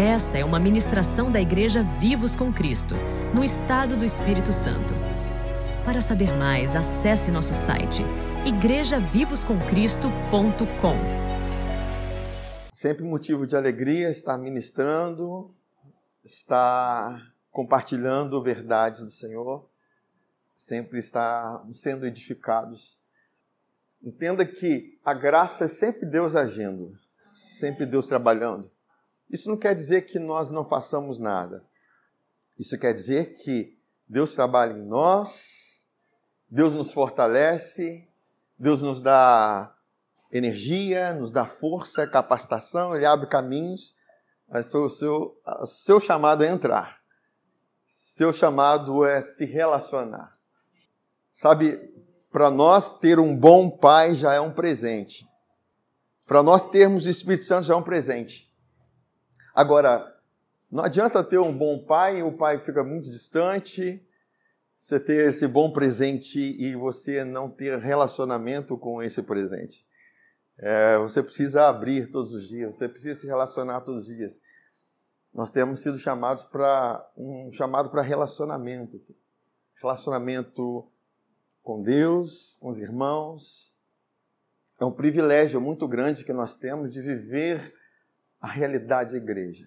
Esta é uma ministração da Igreja Vivos com Cristo, no estado do Espírito Santo. Para saber mais, acesse nosso site igrejavivoscomcristo.com. Sempre motivo de alegria estar ministrando, estar compartilhando verdades do Senhor, sempre estar sendo edificados. Entenda que a graça é sempre Deus agindo, sempre Deus trabalhando. Isso não quer dizer que nós não façamos nada. Isso quer dizer que Deus trabalha em nós, Deus nos fortalece, Deus nos dá energia, nos dá força, capacitação, Ele abre caminhos, mas o seu, seu chamado é entrar. Seu chamado é se relacionar. Sabe, para nós ter um bom pai já é um presente. Para nós termos o Espírito Santo já é um presente. Agora, não adianta ter um bom pai, o pai fica muito distante, você ter esse bom presente e você não ter relacionamento com esse presente. É, você precisa abrir todos os dias, você precisa se relacionar todos os dias. Nós temos sido chamados para um chamado para relacionamento, relacionamento com Deus, com os irmãos. É um privilégio muito grande que nós temos de viver a realidade da igreja.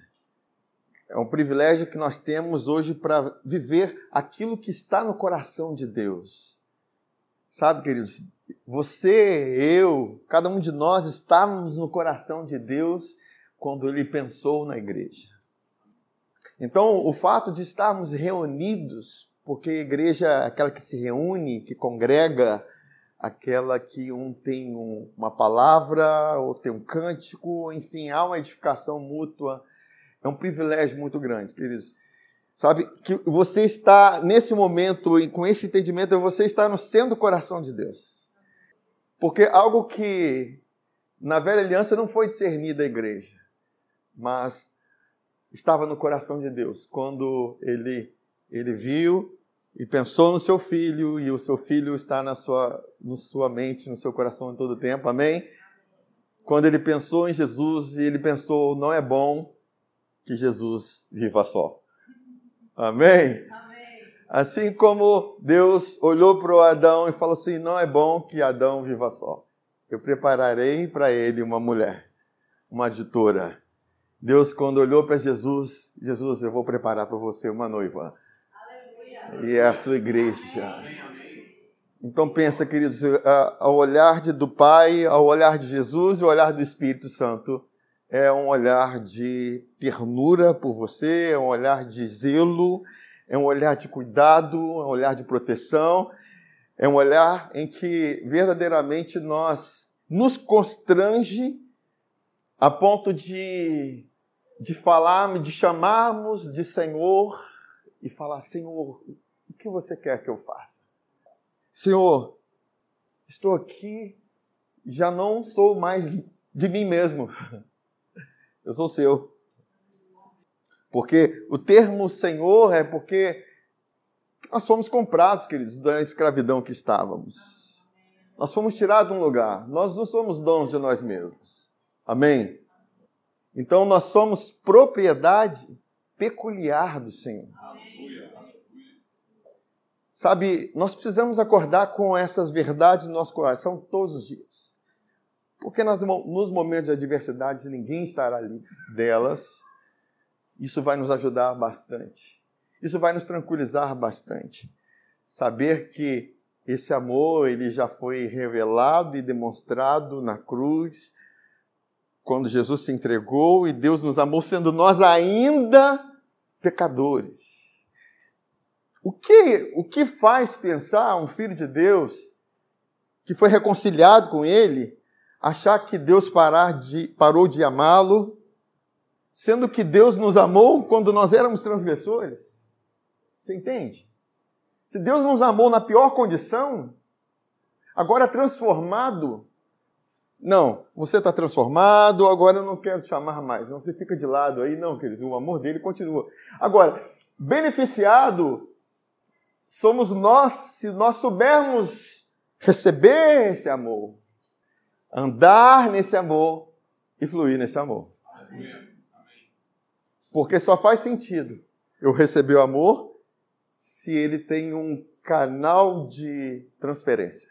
É um privilégio que nós temos hoje para viver aquilo que está no coração de Deus. Sabe, queridos, você, eu, cada um de nós estávamos no coração de Deus quando ele pensou na igreja. Então, o fato de estarmos reunidos, porque a igreja é aquela que se reúne, que congrega, aquela que um tem um, uma palavra, ou tem um cântico, enfim, há uma edificação mútua. É um privilégio muito grande, queridos. Sabe, que você está nesse momento e com esse entendimento, você está no centro do coração de Deus. Porque algo que na velha aliança não foi discernido da igreja, mas estava no coração de Deus. Quando ele, ele viu e pensou no seu filho, e o seu filho está na sua, na sua mente, no seu coração em todo o tempo, amém? Quando ele pensou em Jesus e ele pensou, não é bom que Jesus viva só. Amém? amém. Assim como Deus olhou para o Adão e falou assim: não é bom que Adão viva só. Eu prepararei para ele uma mulher, uma aditora. Deus, quando olhou para Jesus, Jesus, eu vou preparar para você uma noiva e é a sua igreja. Então pensa, queridos, ao olhar do Pai, ao olhar de Jesus e ao olhar do Espírito Santo, é um olhar de ternura por você, é um olhar de zelo, é um olhar de cuidado, é um olhar de proteção, é um olhar em que verdadeiramente nós nos constrange a ponto de, de falar, de chamarmos de Senhor e falar: Senhor, o que você quer que eu faça? Senhor, estou aqui, já não sou mais de mim mesmo, eu sou seu. Porque o termo Senhor é porque nós fomos comprados, queridos, da escravidão que estávamos. Nós fomos tirados de um lugar. Nós não somos donos de nós mesmos. Amém? Então nós somos propriedade peculiar do Senhor. Sabe, nós precisamos acordar com essas verdades no nosso coração todos os dias. Porque nas, nos momentos de adversidade ninguém estará livre delas. Isso vai nos ajudar bastante. Isso vai nos tranquilizar bastante. Saber que esse amor ele já foi revelado e demonstrado na cruz, quando Jesus se entregou e Deus nos amou, sendo nós ainda pecadores. O que, o que faz pensar um filho de Deus que foi reconciliado com ele achar que Deus de, parou de amá-lo, sendo que Deus nos amou quando nós éramos transgressores? Você entende? Se Deus nos amou na pior condição, agora transformado, não, você está transformado, agora eu não quero te amar mais. Não, você fica de lado aí, não, queridos, o amor dele continua. Agora, beneficiado somos nós, se nós soubermos receber esse amor, andar nesse amor e fluir nesse amor. Porque só faz sentido eu receber o amor se ele tem um canal de transferência.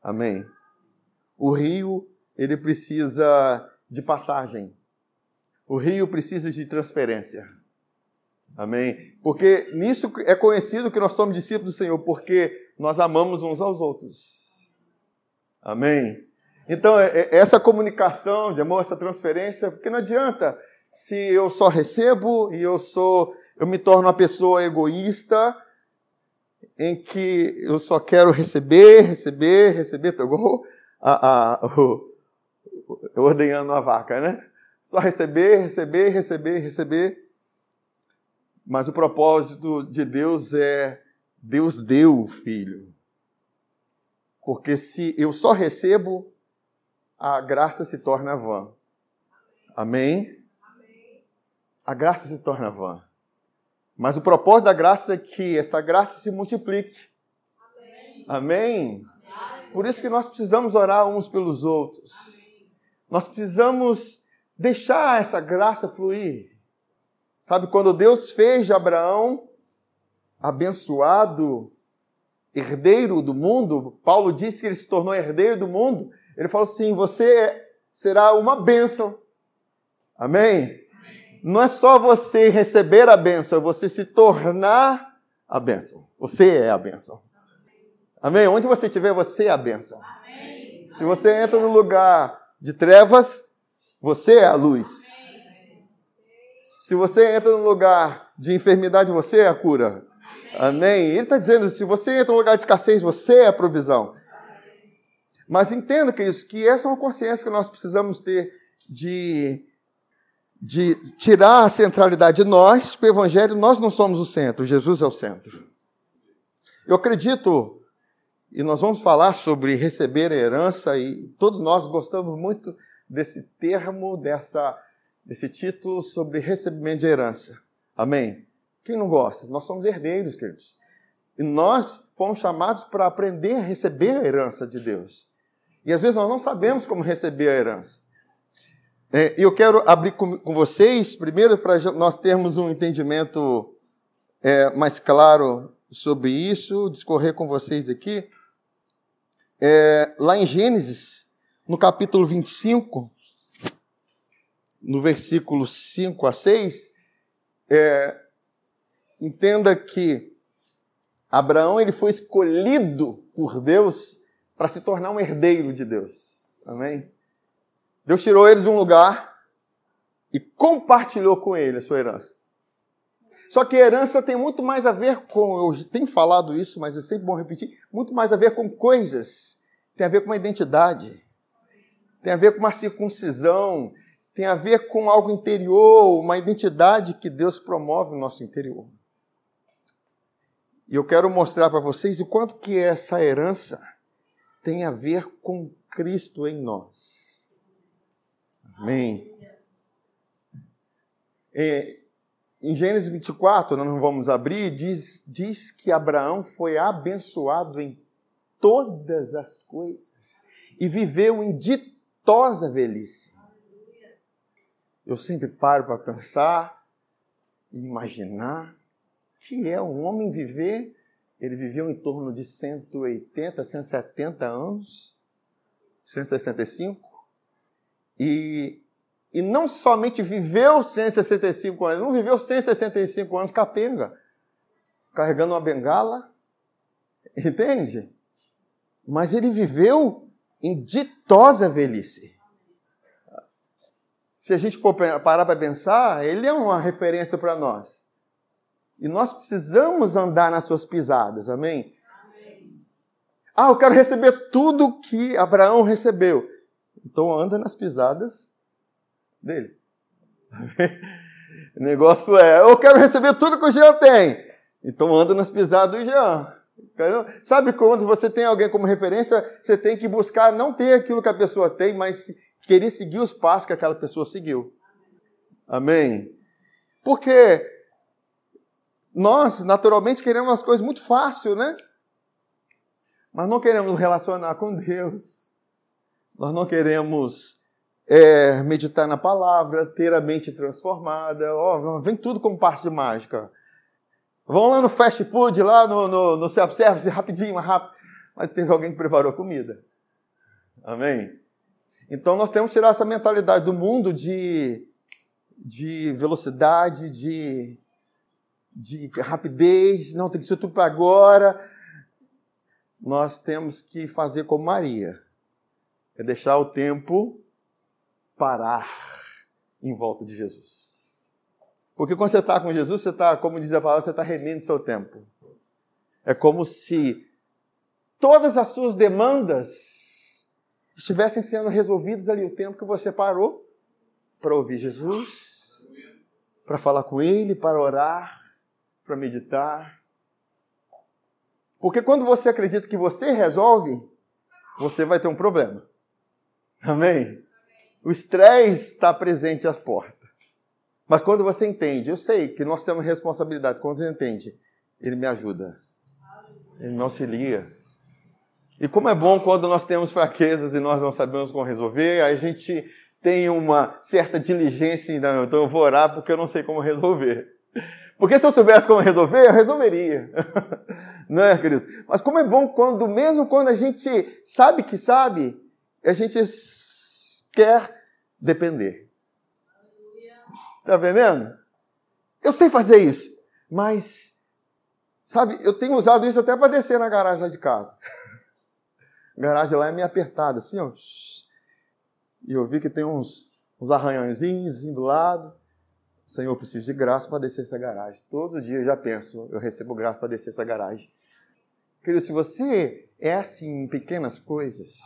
Amém. O rio, ele precisa de passagem. O rio precisa de transferência. Amém. Porque nisso é conhecido que nós somos discípulos do Senhor, porque nós amamos uns aos outros. Amém. Então, é, é, essa comunicação de amor, essa transferência, porque não adianta se eu só recebo e eu sou, eu me torno uma pessoa egoísta, em que eu só quero receber, receber, receber, tô igual a, a, ordenhando a vaca, né? Só receber, receber, receber, receber. Mas o propósito de Deus é Deus deu o filho. Porque se eu só recebo, a graça se torna vã. Amém? A graça se torna vã. Mas o propósito da graça é que essa graça se multiplique. Amém? Por isso que nós precisamos orar uns pelos outros. Nós precisamos deixar essa graça fluir. Sabe, quando Deus fez de Abraão abençoado, herdeiro do mundo, Paulo disse que ele se tornou herdeiro do mundo. Ele falou assim: você será uma bênção. Amém? Amém? Não é só você receber a bênção, é você se tornar a bênção. Você é a bênção. Amém? Onde você estiver, você é a bênção. Amém. Se você entra no lugar de trevas, você é a luz. Se você entra no lugar de enfermidade, você é a cura. Amém? Ele está dizendo: se você entra no lugar de escassez, você é a provisão. Mas entenda, queridos, que essa é uma consciência que nós precisamos ter de, de tirar a centralidade de nós, para o Evangelho, nós não somos o centro, Jesus é o centro. Eu acredito, e nós vamos falar sobre receber a herança, e todos nós gostamos muito desse termo, dessa, desse título sobre recebimento de herança. Amém? Quem não gosta? Nós somos herdeiros, queridos. E nós fomos chamados para aprender a receber a herança de Deus. E às vezes nós não sabemos como receber a herança. É, e eu quero abrir com, com vocês, primeiro, para nós termos um entendimento é, mais claro sobre isso, discorrer com vocês aqui. É, lá em Gênesis, no capítulo 25, no versículo 5 a 6, é, entenda que Abraão ele foi escolhido por Deus para se tornar um herdeiro de Deus. Amém? Deus tirou ele de um lugar e compartilhou com ele a sua herança. Só que herança tem muito mais a ver com, eu tenho falado isso, mas é sempre bom repetir, muito mais a ver com coisas, tem a ver com uma identidade, tem a ver com uma circuncisão, tem a ver com algo interior, uma identidade que Deus promove no nosso interior. E eu quero mostrar para vocês o quanto que essa herança tem a ver com Cristo em nós. Amém. É, em Gênesis 24, nós não vamos abrir, diz, diz que Abraão foi abençoado em todas as coisas e viveu em ditosa velhice. Eu sempre paro para pensar e imaginar que é um homem viver ele viveu em torno de 180, 170 anos, 165, e, e não somente viveu 165 anos, não viveu 165 anos capenga, carregando uma bengala, entende? Mas ele viveu em ditosa velhice. Se a gente for parar para pensar, ele é uma referência para nós. E nós precisamos andar nas suas pisadas, amém? amém? Ah, eu quero receber tudo que Abraão recebeu. Então anda nas pisadas dele. O negócio é, eu quero receber tudo que o Jean tem. Então anda nas pisadas do Jean. Sabe quando você tem alguém como referência, você tem que buscar não ter aquilo que a pessoa tem, mas querer seguir os passos que aquela pessoa seguiu. Amém? Porque nós, naturalmente, queremos as coisas muito fácil, né? Mas não queremos nos relacionar com Deus. Nós não queremos é, meditar na palavra, ter a mente transformada. Oh, vem tudo como parte de mágica. Vão lá no fast food, lá no, no, no self-service, rapidinho, rápido. Mas teve alguém que preparou comida. Amém? Então nós temos que tirar essa mentalidade do mundo de, de velocidade, de, de rapidez, não tem que ser tudo para agora. Nós temos que fazer como Maria. É deixar o tempo parar em volta de Jesus. Porque quando você está com Jesus, você está, como diz a palavra, você está remendo seu tempo. É como se todas as suas demandas estivessem sendo resolvidas ali o tempo que você parou para ouvir Jesus, para falar com Ele, para orar, para meditar. Porque quando você acredita que você resolve, você vai ter um problema. Amém? O estresse está presente às portas. Mas quando você entende, eu sei que nós temos responsabilidade, quando você entende, ele me ajuda. Ele me auxilia. E como é bom quando nós temos fraquezas e nós não sabemos como resolver, a gente tem uma certa diligência, então eu vou orar porque eu não sei como resolver. Porque se eu soubesse como resolver, eu resolveria. Não é, queridos? Mas como é bom quando, mesmo quando a gente sabe que sabe, a gente quer depender. Está entendendo? Eu sei fazer isso, mas, sabe, eu tenho usado isso até para descer na garagem lá de casa. A garagem lá é meio apertada, assim, ó. E eu vi que tem uns, uns arranhãozinhos do lado. Senhor, eu preciso de graça para descer essa garagem. Todos os dias eu já penso, eu recebo graça para descer essa garagem. Querido, se você é assim em pequenas coisas,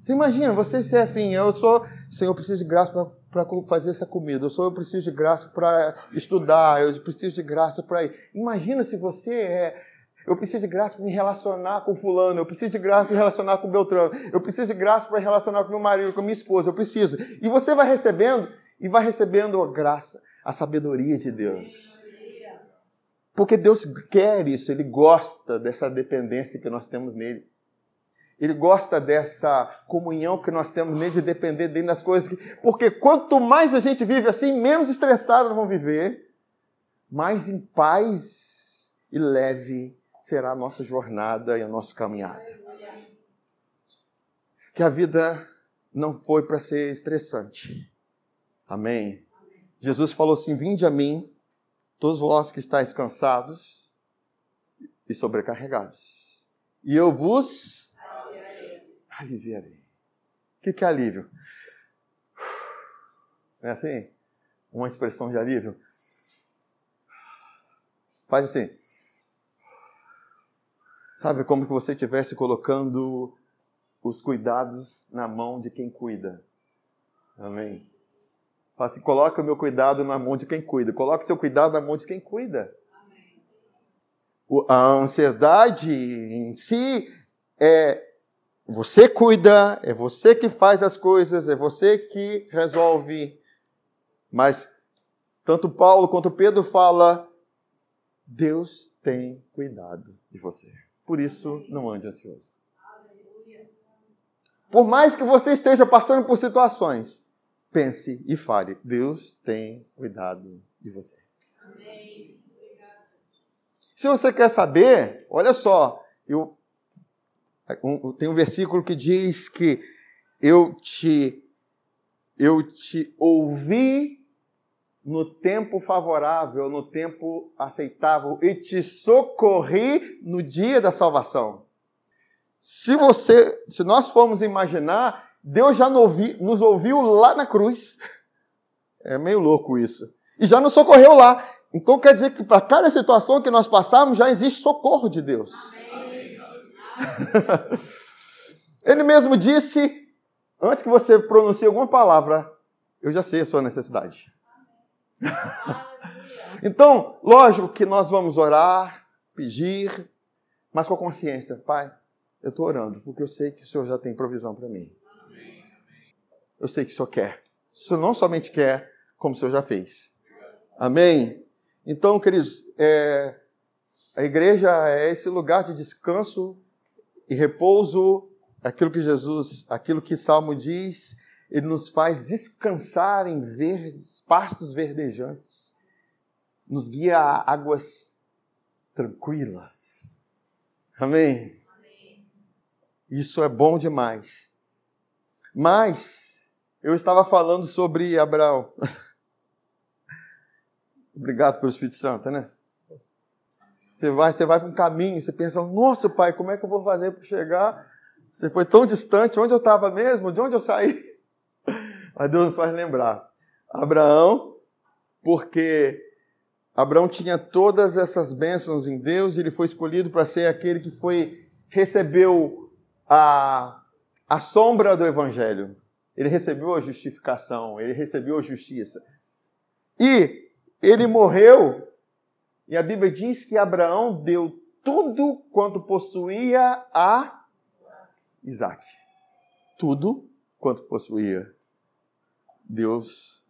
você imagina, você afim, eu sou, Senhor, eu preciso de graça para fazer essa comida, eu sou, eu preciso de graça para estudar, eu preciso de graça para ir. Imagina se você é, eu preciso de graça para me relacionar com fulano, eu preciso de graça para me relacionar com Beltrano, eu preciso de graça para me relacionar com meu marido, com minha esposa, eu preciso. E você vai recebendo, e vai recebendo a graça, a sabedoria de Deus. Porque Deus quer isso, Ele gosta dessa dependência que nós temos nele. Ele gosta dessa comunhão que nós temos nele de depender dele nas coisas. Que... Porque quanto mais a gente vive assim, menos estressado nós vamos viver, mais em paz e leve será a nossa jornada e a nossa caminhada. Que a vida não foi para ser estressante. Amém. Jesus falou assim: Vinde a mim, todos vós que estáis cansados e sobrecarregados, e eu vos aliviarei. O que é alívio? É assim? Uma expressão de alívio? Faz assim. Sabe como que você estivesse colocando os cuidados na mão de quem cuida. Amém? Fala assim, coloca o meu cuidado na mão de quem cuida. Coloca o seu cuidado na mão de quem cuida. Amém. A ansiedade em si é você cuida, é você que faz as coisas, é você que resolve. Mas tanto Paulo quanto Pedro fala, Deus tem cuidado de você. Por isso, não ande ansioso. Por mais que você esteja passando por situações, pense e fale: Deus tem cuidado de você. Se você quer saber, olha só, eu um, tem um versículo que diz que eu te eu te ouvi no tempo favorável, no tempo aceitável e te socorri no dia da salvação. Se você, se nós formos imaginar, Deus já nos ouviu lá na cruz. É meio louco isso. E já nos socorreu lá. Então quer dizer que para cada situação que nós passamos já existe socorro de Deus. Ele mesmo disse, antes que você pronuncie alguma palavra, eu já sei a sua necessidade. então, lógico que nós vamos orar, pedir, mas com a consciência, Pai, eu estou orando, porque eu sei que o Senhor já tem provisão para mim. Eu sei que o Senhor quer. O Senhor não somente quer, como o Senhor já fez. Amém? Então, queridos, é, a igreja é esse lugar de descanso e repouso, aquilo que Jesus, aquilo que Salmo diz, Ele nos faz descansar em verdes, pastos verdejantes. Nos guia a águas tranquilas. Amém? Isso é bom demais. Mas eu estava falando sobre Abraão. Obrigado pelo Espírito Santo, né? Você vai, você vai para um caminho, você pensa, nossa pai, como é que eu vou fazer para chegar? Você foi tão distante, onde eu estava mesmo? De onde eu saí? Mas Deus nos faz lembrar. Abraão, porque Abraão tinha todas essas bênçãos em Deus, ele foi escolhido para ser aquele que foi recebeu a, a sombra do evangelho. Ele recebeu a justificação, ele recebeu a justiça. E ele morreu, e a Bíblia diz que Abraão deu tudo quanto possuía a Isaac. Tudo quanto possuía. Deus,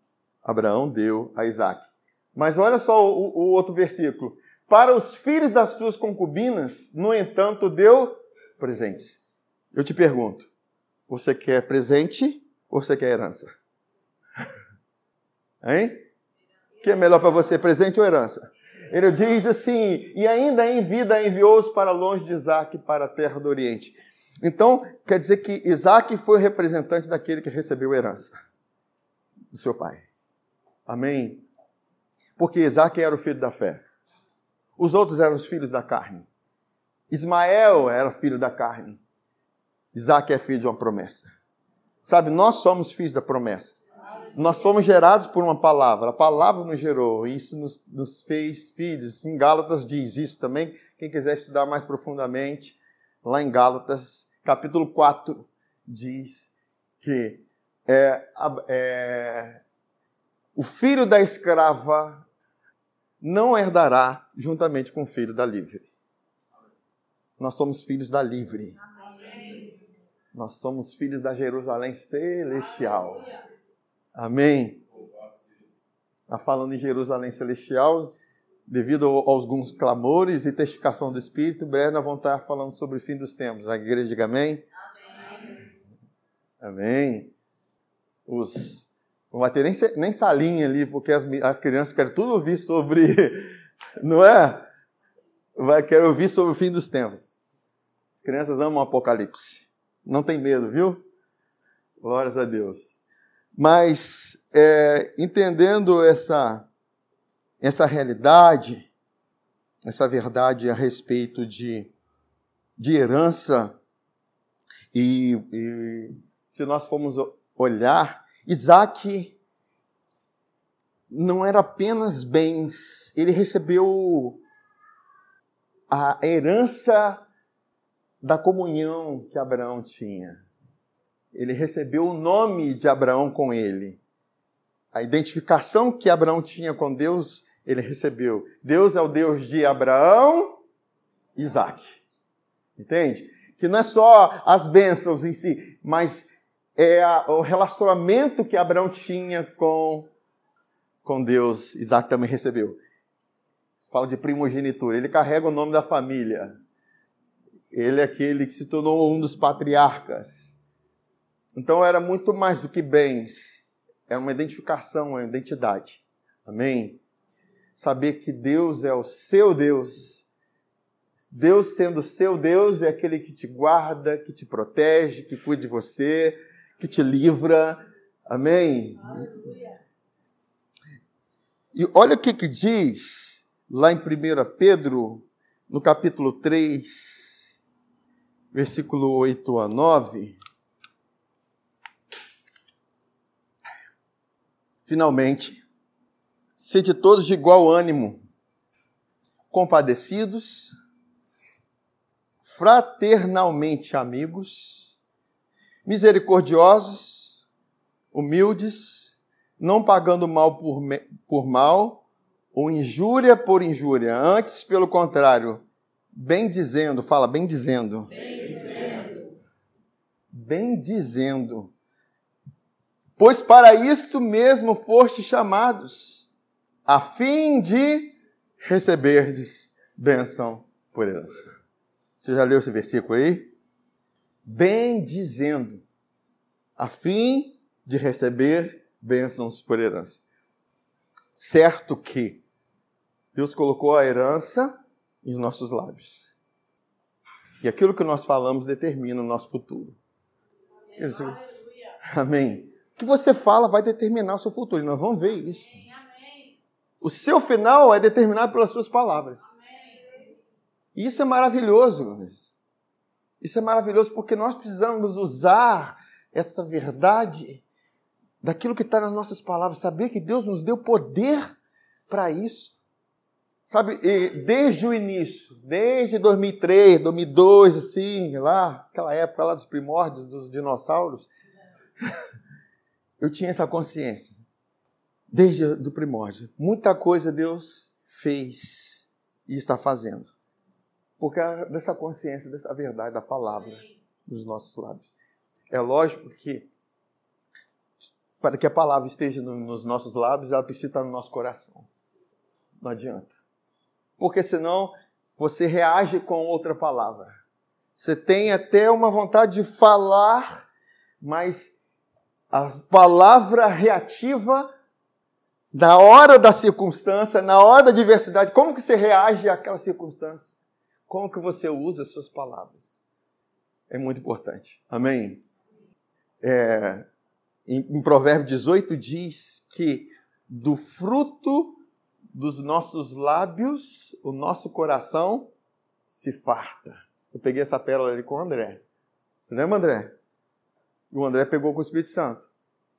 Abraão deu a Isaac. Mas olha só o, o outro versículo. Para os filhos das suas concubinas, no entanto, deu presentes. Eu te pergunto: você quer presente ou você quer herança? Hein? O que é melhor para você, presente ou herança? Ele diz assim: e ainda em vida enviou-os para longe de Isaac, para a terra do Oriente. Então, quer dizer que Isaac foi o representante daquele que recebeu a herança do seu pai. Amém? Porque Isaac era o filho da fé. Os outros eram os filhos da carne. Ismael era filho da carne. Isaac é filho de uma promessa. Sabe, nós somos filhos da promessa. Nós fomos gerados por uma palavra, a palavra nos gerou, e isso nos, nos fez filhos. Em Gálatas diz isso também. Quem quiser estudar mais profundamente, lá em Gálatas, capítulo 4, diz que é, é, o filho da escrava não herdará juntamente com o filho da livre. Nós somos filhos da livre. Nós somos filhos da Jerusalém celestial. Amém. Está falando em Jerusalém celestial, devido aos alguns clamores e testificação do Espírito, breve nós vamos estar falando sobre o fim dos tempos. A igreja diga amém. Amém. amém. Os, não vai ter nem, nem salinha ali, porque as, as crianças querem tudo ouvir sobre, não é? Vai querer ouvir sobre o fim dos tempos. As crianças amam o Apocalipse. Não tem medo, viu? Glórias a Deus. Mas é, entendendo essa, essa realidade, essa verdade a respeito de, de herança, e, e se nós formos olhar, Isaac não era apenas bens, ele recebeu a herança da comunhão que Abraão tinha ele recebeu o nome de Abraão com ele. A identificação que Abraão tinha com Deus, ele recebeu. Deus é o Deus de Abraão, Isaac. Entende? Que não é só as bênçãos em si, mas é a, o relacionamento que Abraão tinha com, com Deus, Isaac também recebeu. Fala de primogenitura, ele carrega o nome da família. Ele é aquele que se tornou um dos patriarcas. Então era muito mais do que bens, é uma identificação, uma identidade. Amém? Saber que Deus é o seu Deus. Deus sendo seu Deus é aquele que te guarda, que te protege, que cuida de você, que te livra. Amém? E olha o que, que diz lá em 1 Pedro, no capítulo 3, versículo 8 a 9. Finalmente, sede todos de igual ânimo, compadecidos, fraternalmente amigos, misericordiosos, humildes, não pagando mal por, por mal, ou injúria por injúria, antes, pelo contrário, bem dizendo, fala bem dizendo. Bem dizendo. Bem dizendo Pois para isto mesmo foste chamados, a fim de receberdes bênção por herança. Você já leu esse versículo aí? Bem dizendo, a fim de receber bênçãos por herança. Certo que Deus colocou a herança em nossos lábios. E aquilo que nós falamos determina o nosso futuro. Amém. O que você fala vai determinar o seu futuro. E nós vamos ver isso. O seu final é determinado pelas suas palavras. E isso é maravilhoso. Isso é maravilhoso porque nós precisamos usar essa verdade daquilo que está nas nossas palavras, saber que Deus nos deu poder para isso. Sabe, desde o início, desde 2003, 2002, assim, lá, aquela época lá dos primórdios dos dinossauros, eu tinha essa consciência. Desde o primórdio. Muita coisa Deus fez e está fazendo. Porque dessa consciência, dessa verdade da palavra nos nossos lábios. É lógico que para que a palavra esteja nos nossos lábios, ela precisa estar no nosso coração. Não adianta porque senão você reage com outra palavra. Você tem até uma vontade de falar, mas a palavra reativa na hora da circunstância, na hora da diversidade, como que você reage àquela circunstância? Como que você usa as suas palavras? É muito importante. Amém? É, em, em Provérbio 18 diz que do fruto dos nossos lábios, o nosso coração se farta. Eu peguei essa pérola ali com o André. Você lembra, André? E o André pegou com o Espírito Santo.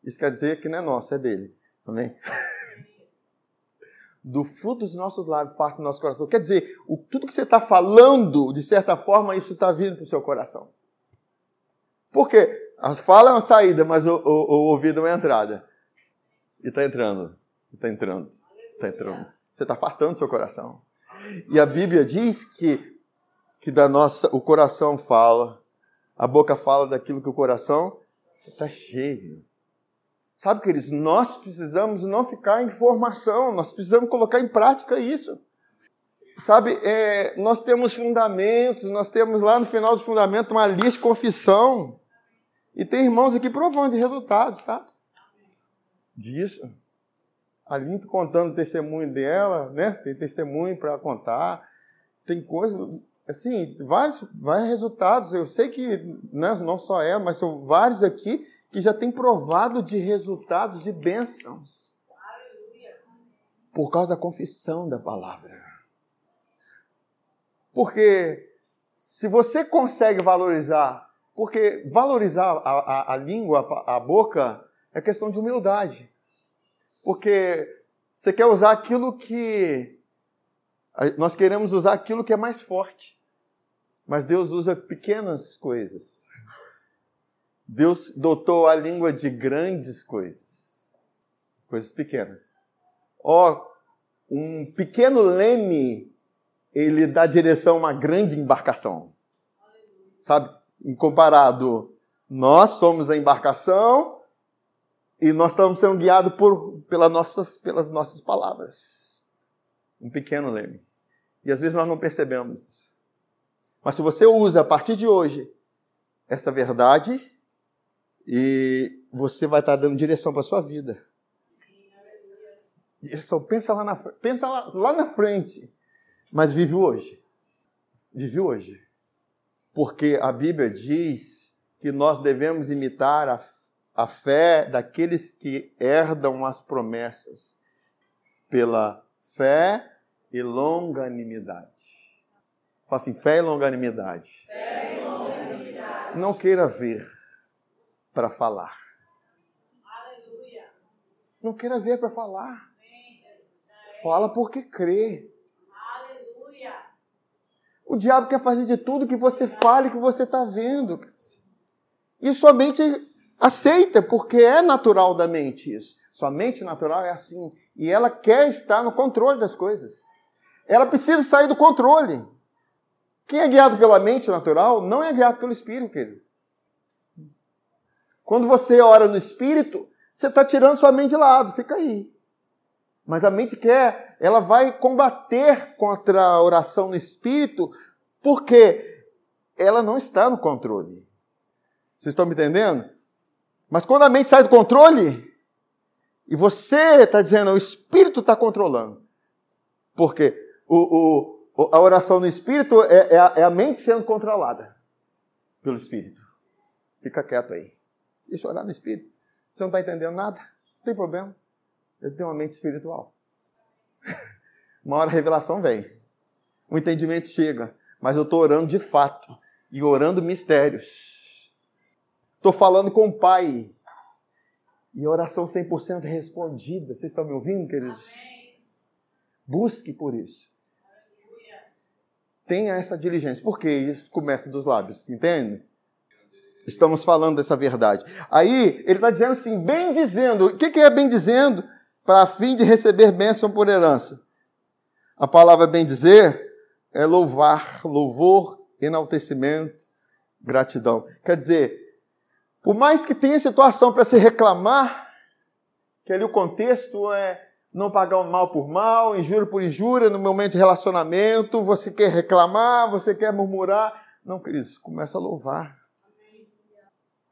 Isso quer dizer que não é nosso, é dele. Amém? Do fruto dos nossos lábios, farta o nosso coração. Quer dizer, o, tudo que você está falando, de certa forma, isso está vindo para o seu coração. Por quê? A fala é uma saída, mas o, o, o ouvido é uma entrada. E está entrando. Está entrando. Está entrando. Você está fartando seu coração. E a Bíblia diz que, que da nossa, o coração fala, a boca fala daquilo que o coração está cheio. Sabe, queridos, nós precisamos não ficar em formação, nós precisamos colocar em prática isso. Sabe, é, nós temos fundamentos, nós temos lá no final do fundamento uma lista de confissão. E tem irmãos aqui provando de resultados, tá? Disso a Linto contando o testemunho dela, né? Tem testemunho para contar. Tem coisas, assim, vários, vários resultados. Eu sei que né, não só ela, mas são vários aqui que já têm provado de resultados de bênçãos. Por causa da confissão da palavra. Porque se você consegue valorizar, porque valorizar a, a, a língua, a, a boca, é questão de humildade. Porque você quer usar aquilo que. Nós queremos usar aquilo que é mais forte. Mas Deus usa pequenas coisas. Deus dotou a língua de grandes coisas. Coisas pequenas. Ó, oh, um pequeno leme, ele dá direção a uma grande embarcação. Sabe? Em comparado, nós somos a embarcação, e nós estamos sendo guiados por, pelas, nossas, pelas nossas palavras. Um pequeno leme. E às vezes nós não percebemos isso. Mas se você usa a partir de hoje essa verdade, e você vai estar dando direção para a sua vida. Direção, pensa lá na, pensa lá, lá na frente, mas vive hoje. Vive hoje. Porque a Bíblia diz que nós devemos imitar a a fé daqueles que herdam as promessas pela fé e longanimidade. Fala assim, fé e longanimidade. Fé e longanimidade. Não queira ver para falar. Não queira ver para falar. Fala porque crê. O diabo quer fazer de tudo que você fale que você está vendo. E somente aceita, porque é natural da mente isso. Sua mente natural é assim. E ela quer estar no controle das coisas. Ela precisa sair do controle. Quem é guiado pela mente natural não é guiado pelo espírito, querido. Quando você ora no espírito, você está tirando sua mente de lado, fica aí. Mas a mente quer, ela vai combater contra a oração no espírito, porque ela não está no controle. Vocês estão me entendendo? Mas quando a mente sai do controle, e você está dizendo, o Espírito está controlando. Porque o, o, a oração no Espírito é, é, a, é a mente sendo controlada pelo Espírito. Fica quieto aí. Deixa eu orar no Espírito. Você não está entendendo nada? Não tem problema. Eu tenho uma mente espiritual. Uma hora a revelação vem. O entendimento chega. Mas eu estou orando de fato. E orando mistérios. Estou falando com o Pai. E oração 100% respondida. Vocês estão me ouvindo, queridos? Busque por isso. Tenha essa diligência. Porque isso começa dos lábios, entende? Estamos falando dessa verdade. Aí ele está dizendo assim, bem dizendo. O que é bem dizendo? Para fim de receber bênção por herança. A palavra bem dizer é louvar, louvor, enaltecimento, gratidão. Quer dizer, por mais que tenha situação para se reclamar, que ali o contexto é não pagar o mal por mal, injúria por injúria, no momento de relacionamento, você quer reclamar, você quer murmurar. Não, Cris, começa a louvar.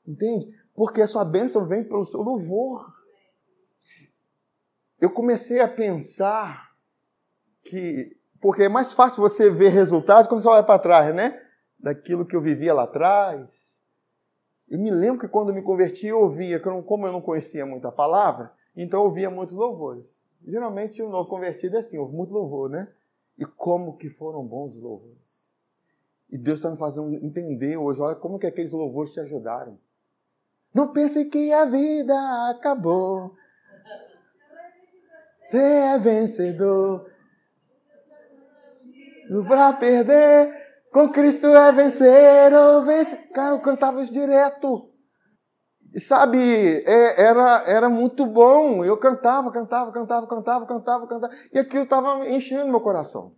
Entende? Porque a sua bênção vem pelo seu louvor. Eu comecei a pensar que. Porque é mais fácil você ver resultados quando você olha para trás, né? Daquilo que eu vivia lá atrás. Eu me lembro que quando me converti, eu ouvia, como eu não conhecia muito a palavra, então eu ouvia muitos louvores. Geralmente o novo convertido é assim, muito louvor, né? E como que foram bons os louvores. E Deus está me fazendo entender hoje, olha como que aqueles louvores te ajudaram. Não pense que a vida acabou. Você é vencedor. Para perder, com Cristo é vencer ou vencer. Cara, eu cantava isso direto. Sabe, é, era, era muito bom. Eu cantava, cantava, cantava, cantava, cantava, cantava. E aquilo estava enchendo meu coração.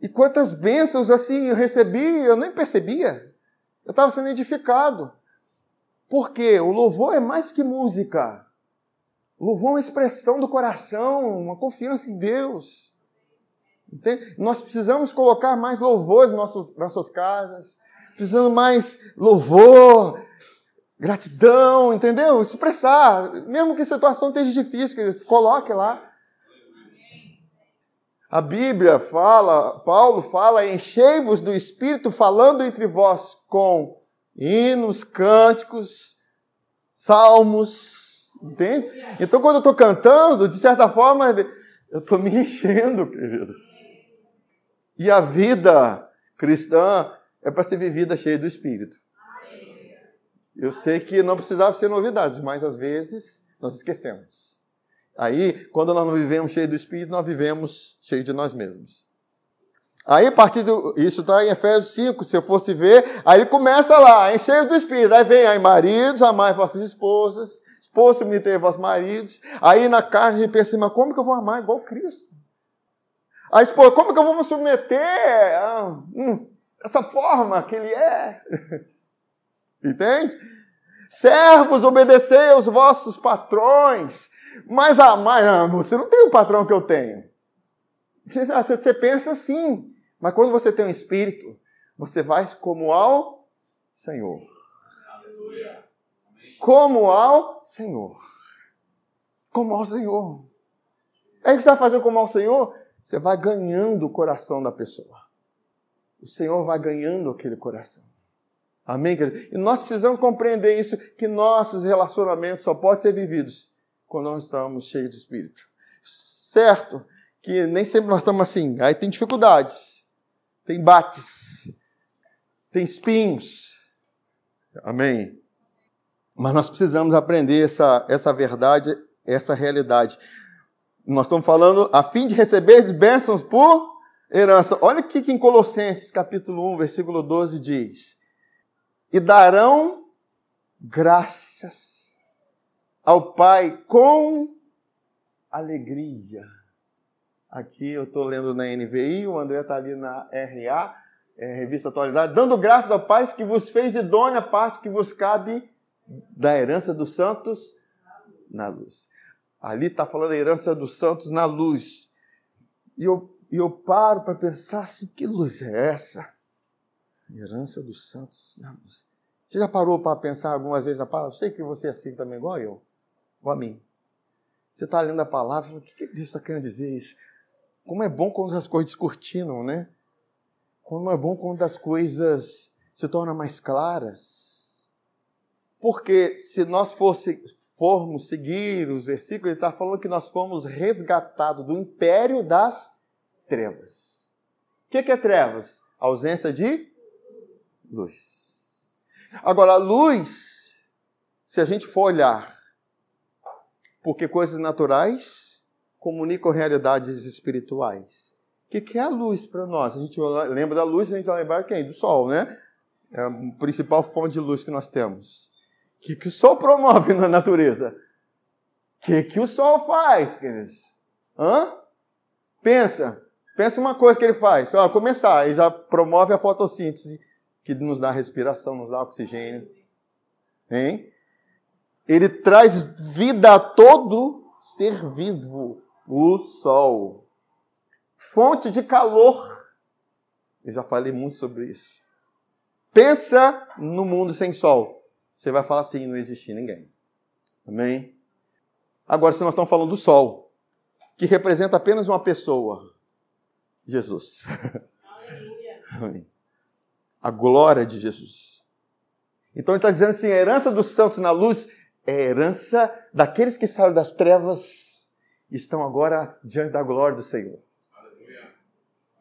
E quantas bênçãos assim eu recebi, eu nem percebia. Eu estava sendo edificado. Porque o louvor é mais que música. O louvor é uma expressão do coração, uma confiança em Deus. Entende? Nós precisamos colocar mais louvores nas nossas, nossas casas. Precisamos mais louvor, gratidão, entendeu? Expressar. Mesmo que a situação esteja difícil, querido, coloque lá. A Bíblia fala, Paulo fala, enchei-vos do Espírito, falando entre vós com hinos, cânticos, salmos, entende? Então, quando eu estou cantando, de certa forma, eu estou me enchendo, queridos. E a vida cristã é para ser vivida cheia do Espírito. Eu sei que não precisava ser novidade, mas às vezes nós esquecemos. Aí, quando nós não vivemos cheio do Espírito, nós vivemos cheio de nós mesmos. Aí, a partir do. Isso está em Efésios 5, se eu fosse ver, aí ele começa lá, encher do Espírito. Aí vem aí, maridos, amai vossas esposas, esposo, submeter vossos maridos. Aí na carne a gente pensa, mas como que eu vou amar igual Cristo? A esposa, como que eu vou me submeter a hum, essa forma que ele é? Entende? Servos, obedecei aos vossos patrões. Mas, ah, mas ah, você não tem o patrão que eu tenho. Você, você pensa assim, mas quando você tem um espírito, você vai como ao Senhor. Como ao Senhor. Como ao Senhor. É o que você vai fazer como ao Senhor? Você vai ganhando o coração da pessoa. O Senhor vai ganhando aquele coração. Amém, querido? E nós precisamos compreender isso, que nossos relacionamentos só podem ser vividos quando nós estamos cheios de Espírito. Certo que nem sempre nós estamos assim. Aí tem dificuldades, tem bates, tem espinhos. Amém? Mas nós precisamos aprender essa, essa verdade, essa realidade. Nós estamos falando a fim de receber bênçãos por herança. Olha o que em Colossenses capítulo 1, versículo 12 diz e darão graças ao Pai com alegria. Aqui eu estou lendo na NVI, o André está ali na RA, é, Revista Atualidade, dando graças ao Pai que vos fez idônea a parte que vos cabe da herança dos santos na luz. Ali está falando da herança dos santos na luz. E eu, eu paro para pensar assim: que luz é essa? Herança dos santos na luz. Você já parou para pensar algumas vezes na palavra? Eu sei que você é assim também, igual eu, igual a mim. Você está lendo a palavra, o que, que Deus está querendo dizer isso? Como é bom quando as coisas descortinam, né? Como é bom quando as coisas se tornam mais claras. Porque se nós fosse, formos seguir os versículos, ele está falando que nós fomos resgatados do império das trevas. O que, que é trevas? ausência de luz. Agora, a luz, se a gente for olhar, porque coisas naturais comunicam realidades espirituais. O que, é a luz para nós? A gente lembra da luz, a gente vai lembrar quem? Do sol, né? É a principal fonte de luz que nós temos. O que, que o sol promove na natureza? O que, que o sol faz, queridos? Hã? Pensa. Pensa uma coisa que ele faz. Ó, começar, ele já promove a fotossíntese, que nos dá respiração, nos dá oxigênio. Hein? Ele traz vida a todo ser vivo. O sol. Fonte de calor. Eu já falei muito sobre isso. Pensa no mundo sem sol. Você vai falar assim: não existe ninguém. Amém? Agora, se nós estamos falando do sol, que representa apenas uma pessoa, Jesus. Amém. A glória de Jesus. Então ele está dizendo assim: a herança dos santos na luz é a herança daqueles que saíram das trevas estão agora diante da glória do Senhor.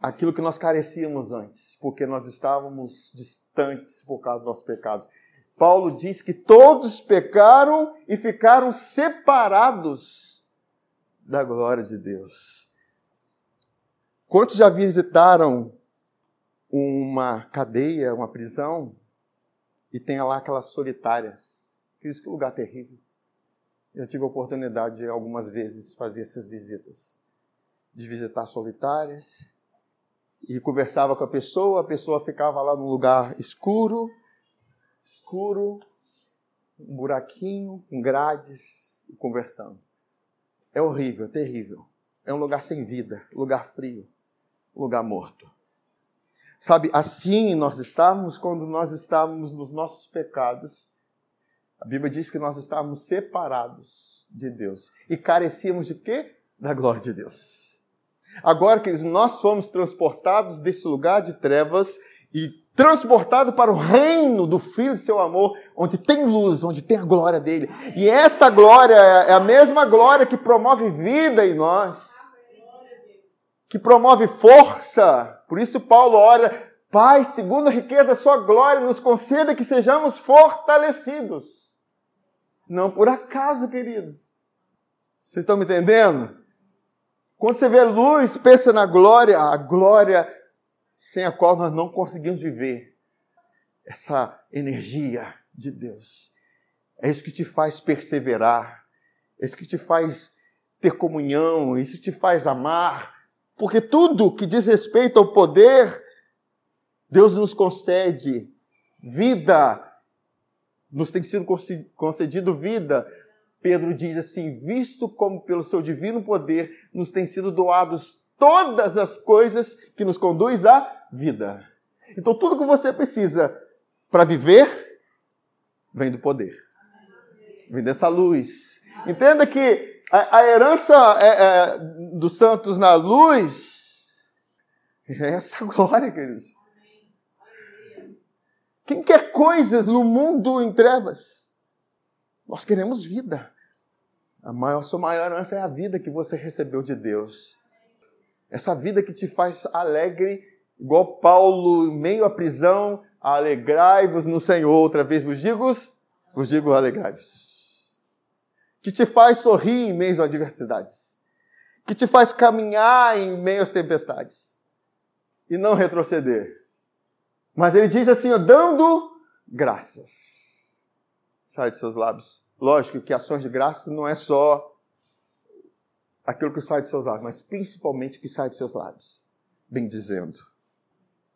Aquilo que nós carecíamos antes, porque nós estávamos distantes por causa dos nossos pecados. Paulo diz que todos pecaram e ficaram separados da glória de Deus. Quantos já visitaram uma cadeia, uma prisão, e tem lá aquelas solitárias? Que lugar terrível. Eu tive a oportunidade de algumas vezes fazer essas visitas. De visitar solitárias. E conversava com a pessoa, a pessoa ficava lá num lugar escuro, escuro, um buraquinho, com grades, conversando. É horrível, terrível. É um lugar sem vida, lugar frio lugar morto. Sabe, assim nós estávamos quando nós estávamos nos nossos pecados. A Bíblia diz que nós estávamos separados de Deus e carecíamos de quê? Da glória de Deus. Agora que nós fomos transportados desse lugar de trevas e transportados para o reino do Filho de seu amor, onde tem luz, onde tem a glória dele. E essa glória é a mesma glória que promove vida em nós que promove força. Por isso Paulo ora, Pai, segundo a riqueza da sua glória, nos conceda que sejamos fortalecidos. Não por acaso, queridos. Vocês estão me entendendo? Quando você vê luz, pensa na glória, a glória sem a qual nós não conseguimos viver. Essa energia de Deus. É isso que te faz perseverar. É isso que te faz ter comunhão. É isso te faz amar. Porque tudo que diz respeito ao poder, Deus nos concede vida, nos tem sido concedido vida. Pedro diz assim: visto como pelo seu divino poder nos tem sido doados todas as coisas que nos conduz à vida. Então tudo que você precisa para viver vem do poder. Vem dessa luz. Entenda que a, a herança é, é, dos santos na luz é essa glória, queridos. Quem quer coisas no mundo em trevas? Nós queremos vida. A maior, sua maior herança é a vida que você recebeu de Deus. Essa vida que te faz alegre, igual Paulo, em meio à prisão, alegrai-vos no Senhor. Outra vez vos digo, vos digo alegrai-vos que te faz sorrir em meio às adversidades, que te faz caminhar em meio às tempestades e não retroceder. Mas ele diz assim, ó, dando graças. Sai de seus lábios. Lógico que ações de graças não é só aquilo que sai de seus lábios, mas principalmente o que sai de seus lábios. Bendizendo.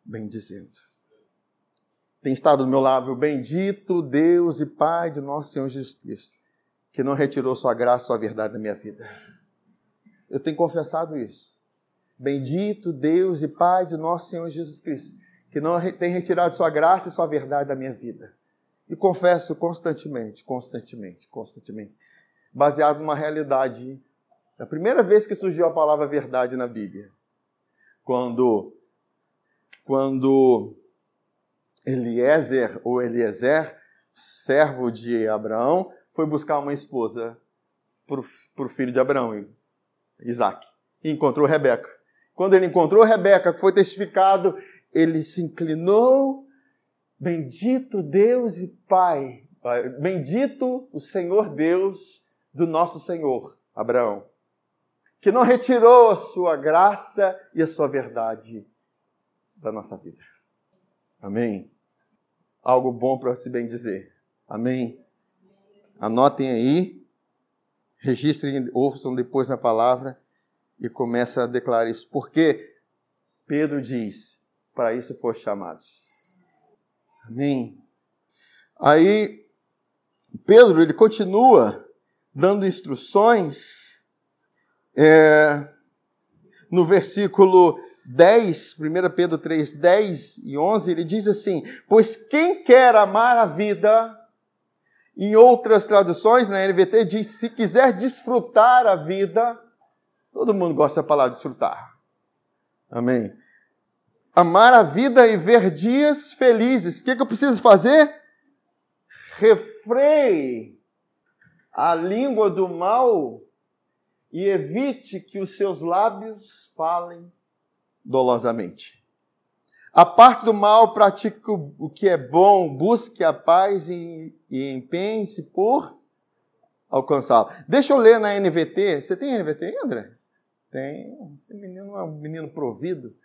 Bendizendo. Tem estado do meu lado, bendito Deus e Pai de nosso Senhor Jesus Cristo que não retirou sua graça, sua verdade da minha vida. Eu tenho confessado isso. Bendito Deus e Pai de nosso Senhor Jesus Cristo, que não tem retirado sua graça e sua verdade da minha vida. e confesso constantemente, constantemente, constantemente, baseado numa realidade. A primeira vez que surgiu a palavra verdade na Bíblia, quando quando Eliezer ou Eliezer, servo de Abraão, foi buscar uma esposa para o filho de Abraão, Isaac, e encontrou Rebeca. Quando ele encontrou Rebeca, que foi testificado, ele se inclinou, bendito Deus e Pai, bendito o Senhor Deus do nosso Senhor, Abraão, que não retirou a sua graça e a sua verdade da nossa vida. Amém? Algo bom para se bem dizer. Amém? Anotem aí, registrem, ouçam depois na palavra e comece a declarar isso. Porque Pedro diz: para isso for chamados. Amém? Aí, Pedro, ele continua dando instruções é, no versículo 10, 1 Pedro 3, 10 e 11, ele diz assim: Pois quem quer amar a vida, em outras traduções, na NVT, diz: se quiser desfrutar a vida, todo mundo gosta da palavra desfrutar. Amém. Amar a vida e ver dias felizes. O que, que eu preciso fazer? Refreie a língua do mal e evite que os seus lábios falem dolosamente. A parte do mal, pratique o que é bom, busque a paz e, e empenhe-se por alcançá-lo. Deixa eu ler na NVT. Você tem NVT, André? Tem. Esse menino é um menino provido.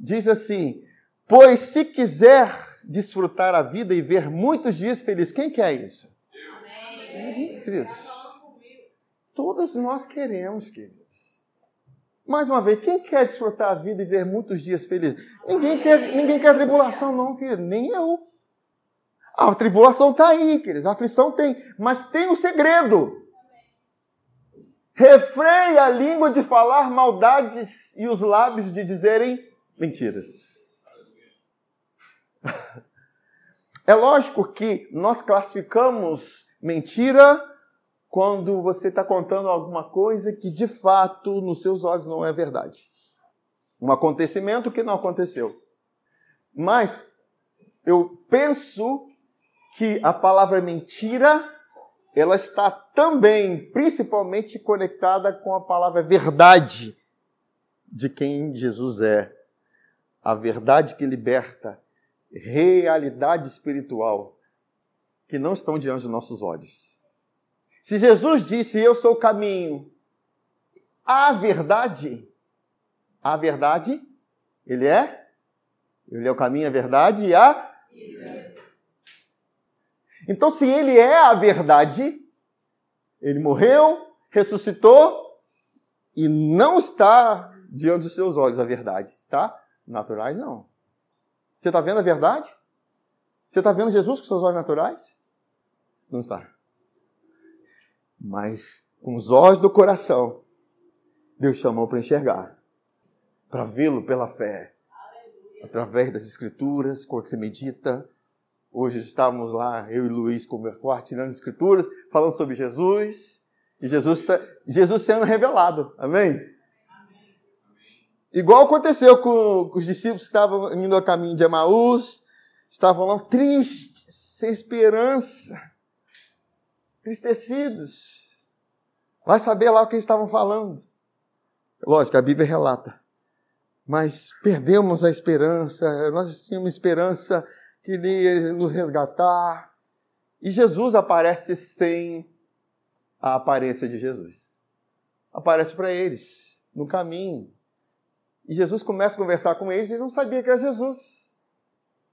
Diz assim: Pois se quiser desfrutar a vida e ver muitos dias felizes, quem quer isso? Amém. Queridos, todos nós queremos, queridos. Mais uma vez, quem quer desfrutar a vida e ver muitos dias felizes? Ninguém quer, ninguém quer tribulação, não, querido. Nem eu. A tribulação está aí, queridos. A aflição tem. Mas tem o um segredo. Refreia a língua de falar maldades e os lábios de dizerem mentiras. É lógico que nós classificamos mentira quando você está contando alguma coisa que de fato nos seus olhos não é verdade. Um acontecimento que não aconteceu. Mas eu penso que a palavra mentira ela está também principalmente conectada com a palavra verdade de quem Jesus é. A verdade que liberta, realidade espiritual que não estão diante dos nossos olhos. Se Jesus disse, Eu sou o caminho, a verdade, a verdade, Ele é? Ele é o caminho, a verdade e a. Então, se Ele é a verdade, Ele morreu, ressuscitou e não está diante dos seus olhos a verdade, está? Naturais não. Você está vendo a verdade? Você está vendo Jesus com seus olhos naturais? Não está mas com os olhos do coração, Deus chamou para enxergar, para vê-lo pela fé, através das Escrituras, quando você medita. Hoje estávamos lá, eu e Luiz, compartilhando as Escrituras, falando sobre Jesus, e Jesus, tá, Jesus sendo revelado. Amém? Igual aconteceu com, com, os discípulos que estavam indo a caminho de Emaús, estavam lá tristes, sem esperança entristecidos. Vai saber lá o que eles estavam falando. Lógico, a Bíblia relata. Mas perdemos a esperança, nós tínhamos esperança que ele nos resgatar. E Jesus aparece sem a aparência de Jesus. Aparece para eles, no caminho. E Jesus começa a conversar com eles e não sabia que era Jesus.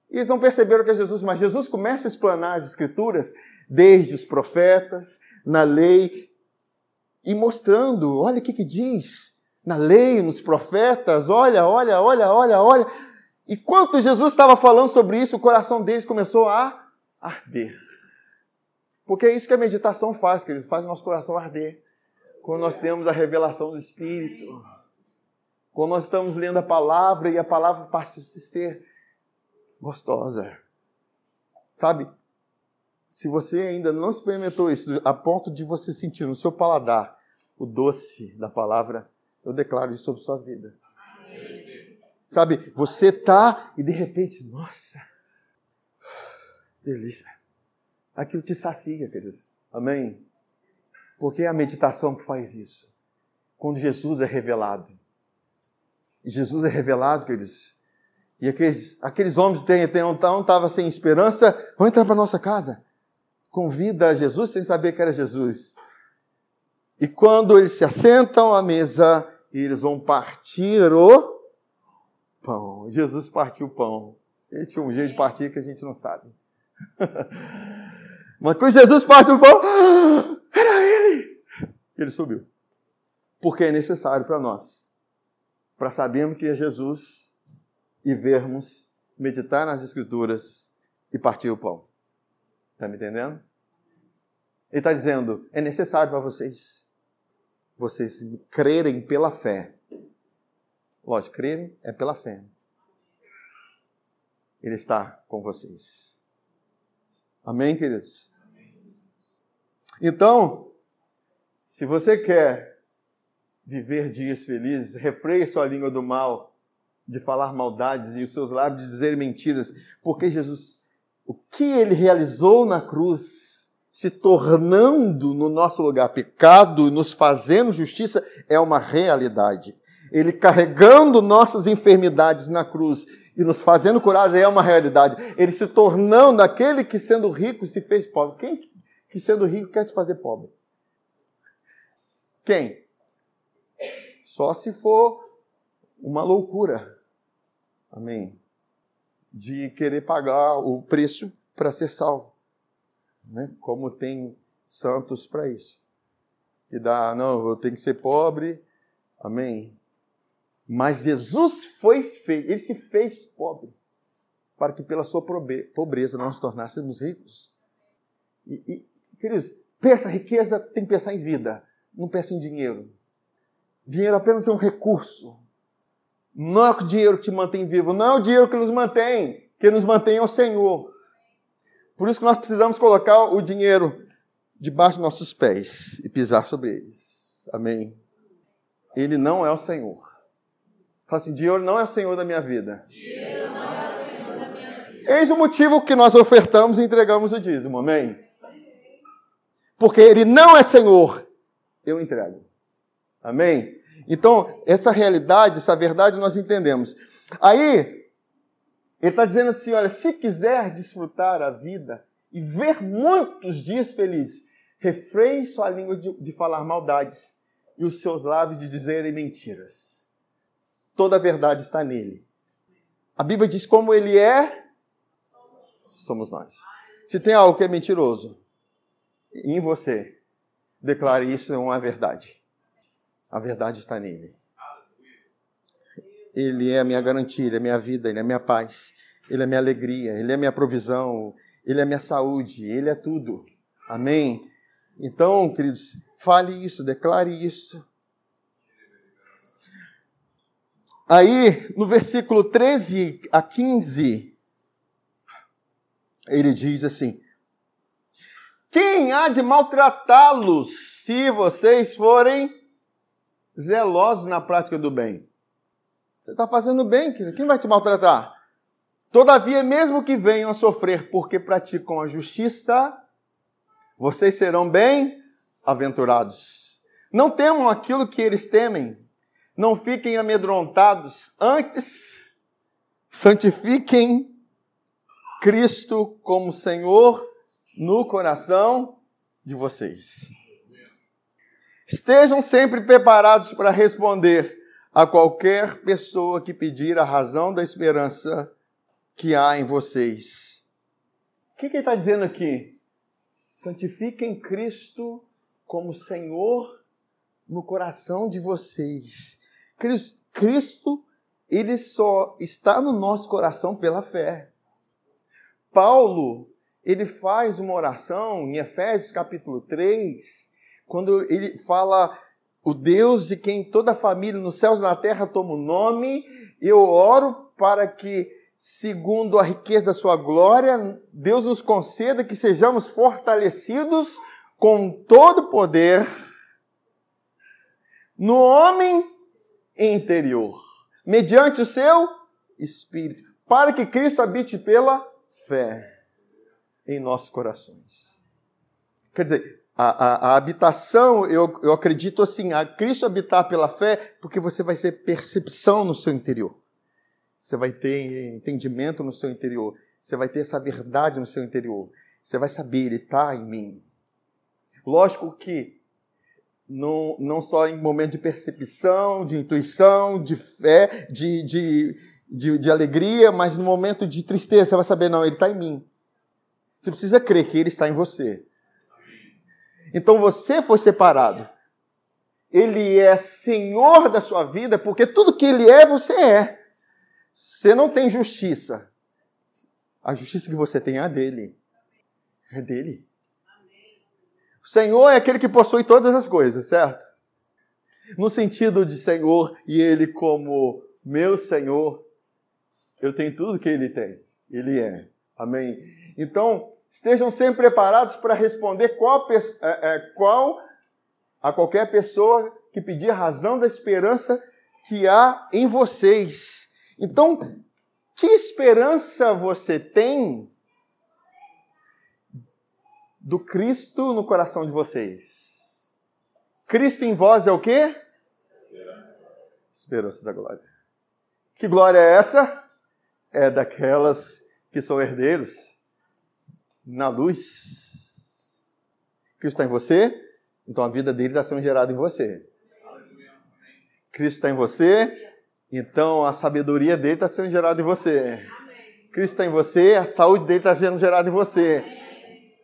E eles não perceberam que é Jesus, mas Jesus começa a explanar as Escrituras desde os profetas, na lei, e mostrando, olha o que, que diz, na lei, nos profetas, olha, olha, olha, olha, olha. E quando Jesus estava falando sobre isso, o coração deles começou a arder. Porque é isso que a meditação faz, queridos, faz o nosso coração arder. Quando nós temos a revelação do Espírito, quando nós estamos lendo a palavra e a palavra passa a ser gostosa. Sabe? Se você ainda não experimentou isso, a ponto de você sentir no seu paladar o doce da palavra, eu declaro isso sobre sua vida. Sabe, você tá e de repente, nossa, delícia. Aquilo te sacia, queridos. Amém? Porque é a meditação que faz isso. Quando Jesus é revelado. E Jesus é revelado, queridos. E aqueles, aqueles homens que então estavam sem esperança, vão entrar para nossa casa. Convida Jesus sem saber que era Jesus. E quando eles se assentam à mesa, eles vão partir o pão. Jesus partiu o pão. Ele tinha um jeito de partir que a gente não sabe. Mas quando Jesus partiu o pão, era ele. Ele subiu. Porque é necessário para nós, para sabermos que é Jesus e vermos, meditar nas Escrituras e partir o pão. Está me entendendo? Ele está dizendo: é necessário para vocês, vocês crerem pela fé. Lógico, crerem é pela fé. Ele está com vocês. Amém, queridos? Então, se você quer viver dias felizes, refreie sua língua do mal, de falar maldades e os seus lábios de dizer mentiras, porque Jesus, o que ele realizou na cruz, se tornando no nosso lugar pecado, nos fazendo justiça, é uma realidade. Ele carregando nossas enfermidades na cruz e nos fazendo curados é uma realidade. Ele se tornando aquele que, sendo rico, se fez pobre. Quem que, sendo rico, quer se fazer pobre? Quem? Só se for uma loucura. Amém? De querer pagar o preço para ser salvo. Né? Como tem santos para isso. Que dá, não, eu tenho que ser pobre. Amém? Mas Jesus foi feito, ele se fez pobre, para que pela sua pobreza nós nos tornássemos ricos. E, e queridos, pensa, riqueza tem que pensar em vida, não pensa em dinheiro. Dinheiro apenas é um recurso. Não é o dinheiro que te mantém vivo, não é o dinheiro que nos mantém, que nos mantém é o Senhor. Por isso que nós precisamos colocar o dinheiro debaixo dos nossos pés e pisar sobre eles. Amém. Ele não é o Senhor. Fala assim: dinheiro não é o Senhor da minha vida. Dinheiro não é o Senhor da minha vida. Eis o motivo que nós ofertamos e entregamos o dízimo. Amém? Porque Ele não é Senhor, eu entrego. Amém? Então, essa realidade, essa verdade nós entendemos. Aí, ele está dizendo assim: olha, se quiser desfrutar a vida e ver muitos dias felizes, refreie sua língua de, de falar maldades e os seus lábios de dizerem mentiras toda a verdade está nele. A Bíblia diz como ele é, somos nós. Se tem algo que é mentiroso em você, declare isso é uma verdade. A verdade está nele. Ele é a minha garantia, ele é a minha vida, ele é a minha paz, ele é a minha alegria, ele é a minha provisão, ele é a minha saúde, ele é tudo. Amém? Então, queridos, fale isso, declare isso. Aí, no versículo 13 a 15, ele diz assim: Quem há de maltratá-los se vocês forem zelosos na prática do bem? Você está fazendo bem, quem vai te maltratar? Todavia, mesmo que venham a sofrer porque praticam a justiça, vocês serão bem-aventurados. Não temam aquilo que eles temem não fiquem amedrontados, antes santifiquem Cristo como Senhor no coração de vocês. Estejam sempre preparados para responder a qualquer pessoa que pedir a razão da esperança que há em vocês. O que, que ele está dizendo aqui? Santifiquem Cristo como Senhor no coração de vocês. Cristo, ele só está no nosso coração pela fé. Paulo, ele faz uma oração em Efésios capítulo 3, quando ele fala o Deus de quem toda a família nos céus e na terra toma o nome, eu oro para que segundo a riqueza da sua glória, Deus nos conceda que sejamos fortalecidos com todo poder no homem interior, mediante o seu espírito, para que Cristo habite pela fé em nossos corações. Quer dizer, a, a, a, habitação, eu, eu acredito assim, a Cristo habitar pela fé, porque você vai ter percepção no seu interior. Você vai ter entendimento no seu interior. Você vai ter essa verdade no seu interior. Você vai saber, Ele está em mim. Lógico que não, não só em momento de percepção, de intuição, de fé, de, de, de, de alegria, mas no momento de tristeza, você vai saber, não, Ele está em mim. Você precisa crer que Ele está em você. Então você foi separado. Ele é senhor da sua vida, porque tudo que ele é, você é. Você não tem justiça. A justiça que você tem é a dele. É dele. O Senhor é aquele que possui todas as coisas, certo? No sentido de Senhor e Ele como meu Senhor, eu tenho tudo que Ele tem. Ele é. Amém? Então, estejam sempre preparados para responder qual, é, é, qual a qualquer pessoa que pedir a razão da esperança que há em vocês. Então, que esperança você tem do Cristo no coração de vocês? Cristo em vós é o quê? Esperança. Esperança da glória. Que glória é essa? É daquelas que são herdeiros na luz. Cristo está em você, então a vida dele está sendo gerada em você. Cristo está em você, então a sabedoria dele está sendo gerada em você. Cristo está em você, a saúde dele está sendo gerada em você.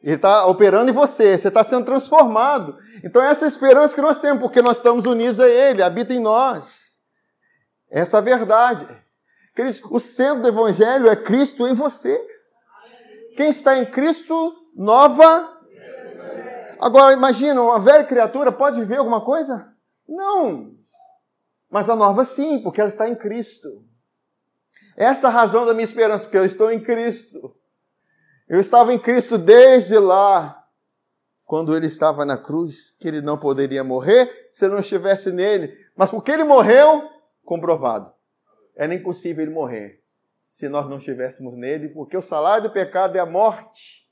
Ele está operando em você, você está sendo transformado. Então, essa é a esperança que nós temos, porque nós estamos unidos a Ele, habita em nós. Essa é a verdade. o centro do Evangelho é Cristo em você. Quem está em Cristo, nova. Agora, imagina, uma velha criatura pode ver alguma coisa? Não. Mas a nova sim, porque ela está em Cristo. Essa é a razão da minha esperança, porque eu estou em Cristo. Eu estava em Cristo desde lá, quando ele estava na cruz, que ele não poderia morrer se eu não estivesse nele. Mas porque ele morreu, comprovado. Era impossível ele morrer se nós não estivéssemos nele, porque o salário do pecado é a morte.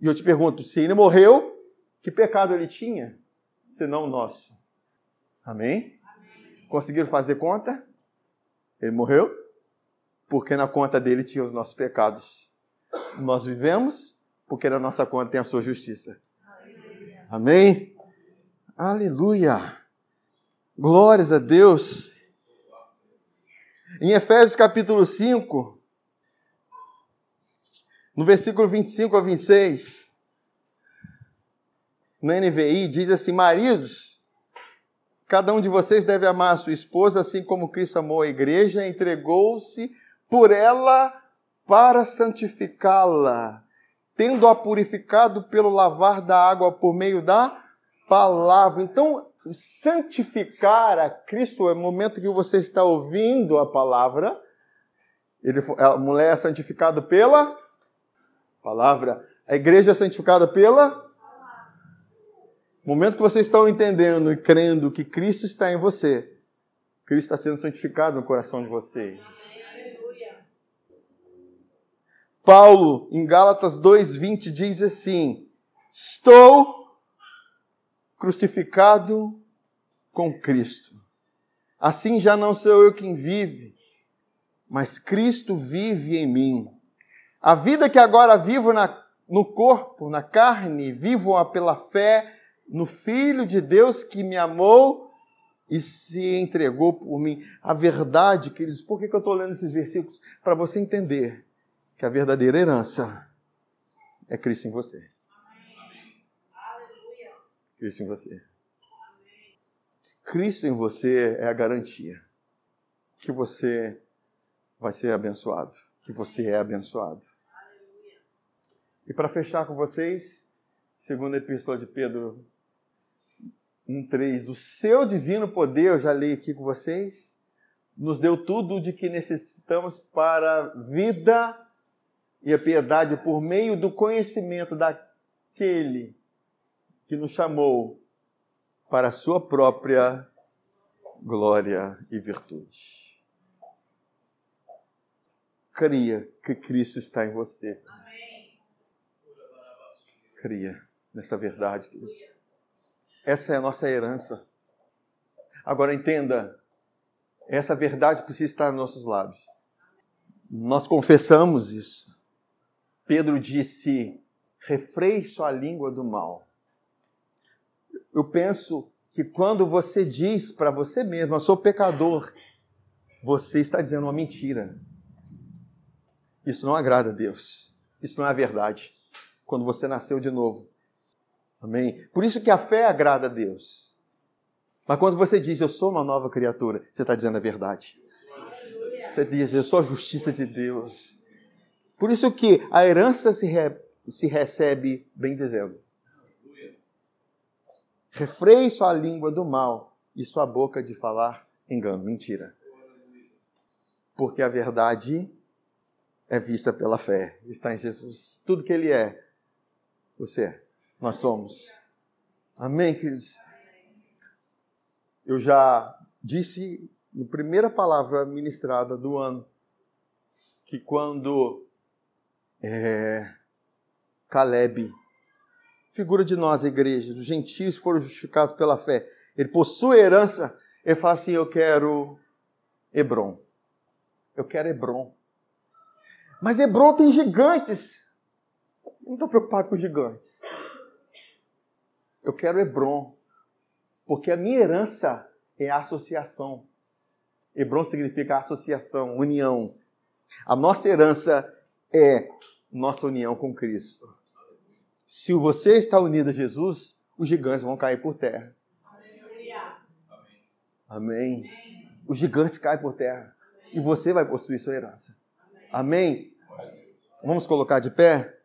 E eu te pergunto, se ele morreu, que pecado ele tinha, senão o nosso? Amém? Amém? Conseguiram fazer conta? Ele morreu, porque na conta dele tinha os nossos pecados. Nós vivemos, porque na nossa conta tem a sua justiça. Amém? Aleluia! Glórias a Deus. Em Efésios capítulo 5, no versículo 25 a 26, no NVI, diz assim: Maridos, cada um de vocês deve amar a sua esposa, assim como Cristo amou a igreja e entregou-se por ela para santificá-la, tendo-a purificado pelo lavar da água por meio da palavra. Então, santificar a Cristo é o momento que você está ouvindo a palavra. Ele, a mulher é santificada pela palavra. A igreja é santificada pela momento que vocês estão entendendo e crendo que Cristo está em você, Cristo está sendo santificado no coração de vocês. Paulo, em Gálatas 2,20, diz assim: Estou crucificado com Cristo. Assim já não sou eu quem vive, mas Cristo vive em mim. A vida que agora vivo na, no corpo, na carne, vivo-a pela fé no Filho de Deus que me amou e se entregou por mim. A verdade, queridos, por que eu estou lendo esses versículos? Para você entender que a verdadeira herança é Cristo em você. Cristo em você. Cristo em você é a garantia que você vai ser abençoado, que você é abençoado. E para fechar com vocês, segundo a epístola de Pedro 1:3, o seu divino poder, eu já li aqui com vocês, nos deu tudo de que necessitamos para a vida e a piedade por meio do conhecimento daquele que nos chamou para a sua própria glória e virtude. Cria que Cristo está em você. Cria nessa verdade, Cristo. Essa é a nossa herança. Agora entenda, essa verdade precisa estar nos nossos lábios. Nós confessamos isso. Pedro disse: refreie sua língua do mal. Eu penso que quando você diz para você mesmo, eu sou pecador, você está dizendo uma mentira. Isso não agrada a Deus. Isso não é a verdade. Quando você nasceu de novo. Amém? Por isso que a fé agrada a Deus. Mas quando você diz, eu sou uma nova criatura, você está dizendo a verdade. Você diz, eu sou a justiça de Deus. Por isso que a herança se, re, se recebe bem dizendo. Refreie sua língua do mal e sua boca de falar engano, mentira. Porque a verdade é vista pela fé. Está em Jesus. Tudo que Ele é, você é. Nós somos. Amém, queridos? Eu já disse na primeira palavra ministrada do ano que quando é, Caleb, figura de nós, a igreja, dos gentios foram justificados pela fé, ele possui herança, ele fala assim: Eu quero Hebron. Eu quero Hebron. Mas Hebron tem gigantes. Não estou preocupado com gigantes. Eu quero Hebron. Porque a minha herança é a associação. Hebron significa associação, união. A nossa herança é nossa união com Cristo. Se você está unido a Jesus, os gigantes vão cair por terra. Amém. Os gigantes caem por terra. E você vai possuir sua herança. Amém? Vamos colocar de pé?